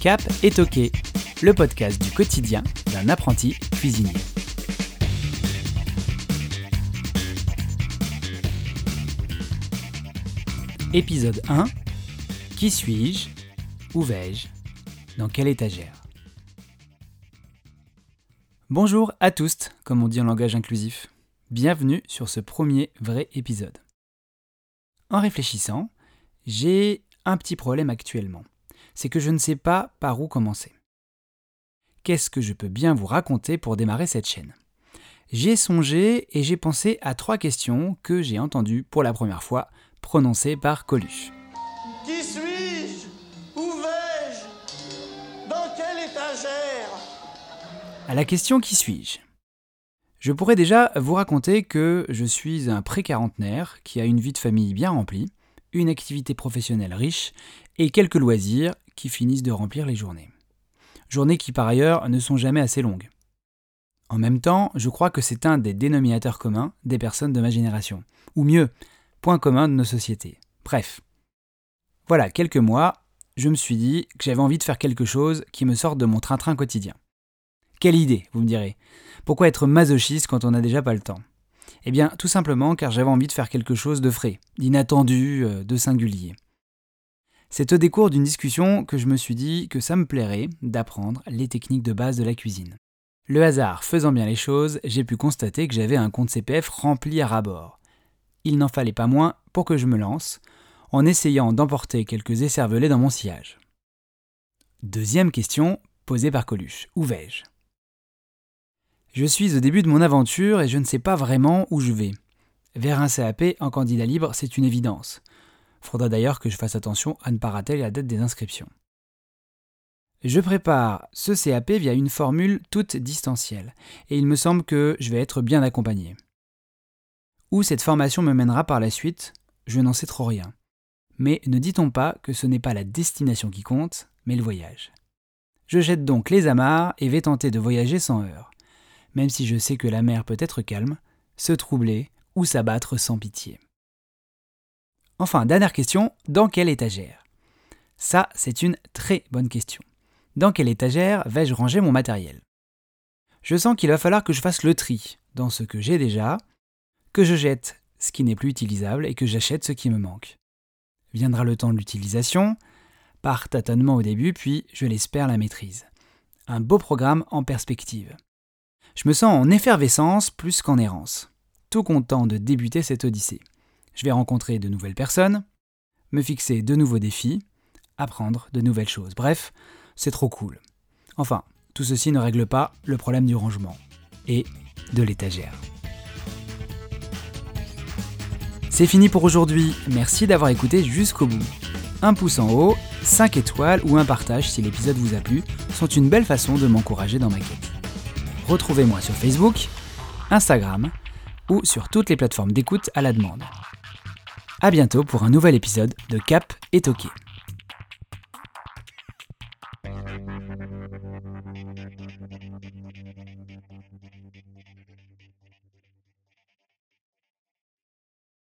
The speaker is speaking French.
Cap et Toqué, le podcast du quotidien d'un apprenti cuisinier. Épisode 1 Qui suis-je? Où vais-je? Dans quelle étagère? Bonjour à tous, comme on dit en langage inclusif. Bienvenue sur ce premier vrai épisode. En réfléchissant, j'ai un petit problème actuellement. C'est que je ne sais pas par où commencer. Qu'est-ce que je peux bien vous raconter pour démarrer cette chaîne? J'ai songé et j'ai pensé à trois questions que j'ai entendues pour la première fois prononcé par Coluche. Qui suis-je? Où vais-je? Dans quelle étagère? À la question Qui suis-je? Je pourrais déjà vous raconter que je suis un pré-quarantenaire qui a une vie de famille bien remplie, une activité professionnelle riche et quelques loisirs qui finissent de remplir les journées. Journées qui par ailleurs ne sont jamais assez longues. En même temps, je crois que c'est un des dénominateurs communs des personnes de ma génération. Ou mieux, point commun de nos sociétés. Bref. Voilà, quelques mois, je me suis dit que j'avais envie de faire quelque chose qui me sorte de mon train-train quotidien. Quelle idée, vous me direz. Pourquoi être masochiste quand on n'a déjà pas le temps? Eh bien, tout simplement car j'avais envie de faire quelque chose de frais, d'inattendu, euh, de singulier. C'est au décours d'une discussion que je me suis dit que ça me plairait d'apprendre les techniques de base de la cuisine. Le hasard faisant bien les choses, j'ai pu constater que j'avais un compte CPF rempli à rabord il n'en fallait pas moins pour que je me lance, en essayant d'emporter quelques écervelés dans mon sillage. Deuxième question posée par Coluche. Où vais-je? Je suis au début de mon aventure et je ne sais pas vraiment où je vais. Vers un CAP en candidat libre, c'est une évidence. Faudra d'ailleurs que je fasse attention à ne pas rater la date des inscriptions. Je prépare ce CAP via une formule toute distancielle, et il me semble que je vais être bien accompagné. Où cette formation me mènera par la suite, je n'en sais trop rien. Mais ne dit-on pas que ce n'est pas la destination qui compte, mais le voyage Je jette donc les amarres et vais tenter de voyager sans heurts, même si je sais que la mer peut être calme, se troubler ou s'abattre sans pitié. Enfin, dernière question, dans quelle étagère? Ça, c'est une très bonne question. Dans quelle étagère vais-je ranger mon matériel? Je sens qu'il va falloir que je fasse le tri dans ce que j'ai déjà que je jette ce qui n'est plus utilisable et que j'achète ce qui me manque. Viendra le temps de l'utilisation, par tâtonnement au début, puis, je l'espère, la maîtrise. Un beau programme en perspective. Je me sens en effervescence plus qu'en errance, tout content de débuter cette odyssée. Je vais rencontrer de nouvelles personnes, me fixer de nouveaux défis, apprendre de nouvelles choses. Bref, c'est trop cool. Enfin, tout ceci ne règle pas le problème du rangement et de l'étagère. C'est fini pour aujourd'hui, merci d'avoir écouté jusqu'au bout. Un pouce en haut, 5 étoiles ou un partage si l'épisode vous a plu sont une belle façon de m'encourager dans ma quête. Retrouvez-moi sur Facebook, Instagram ou sur toutes les plateformes d'écoute à la demande. A bientôt pour un nouvel épisode de Cap et Toqué.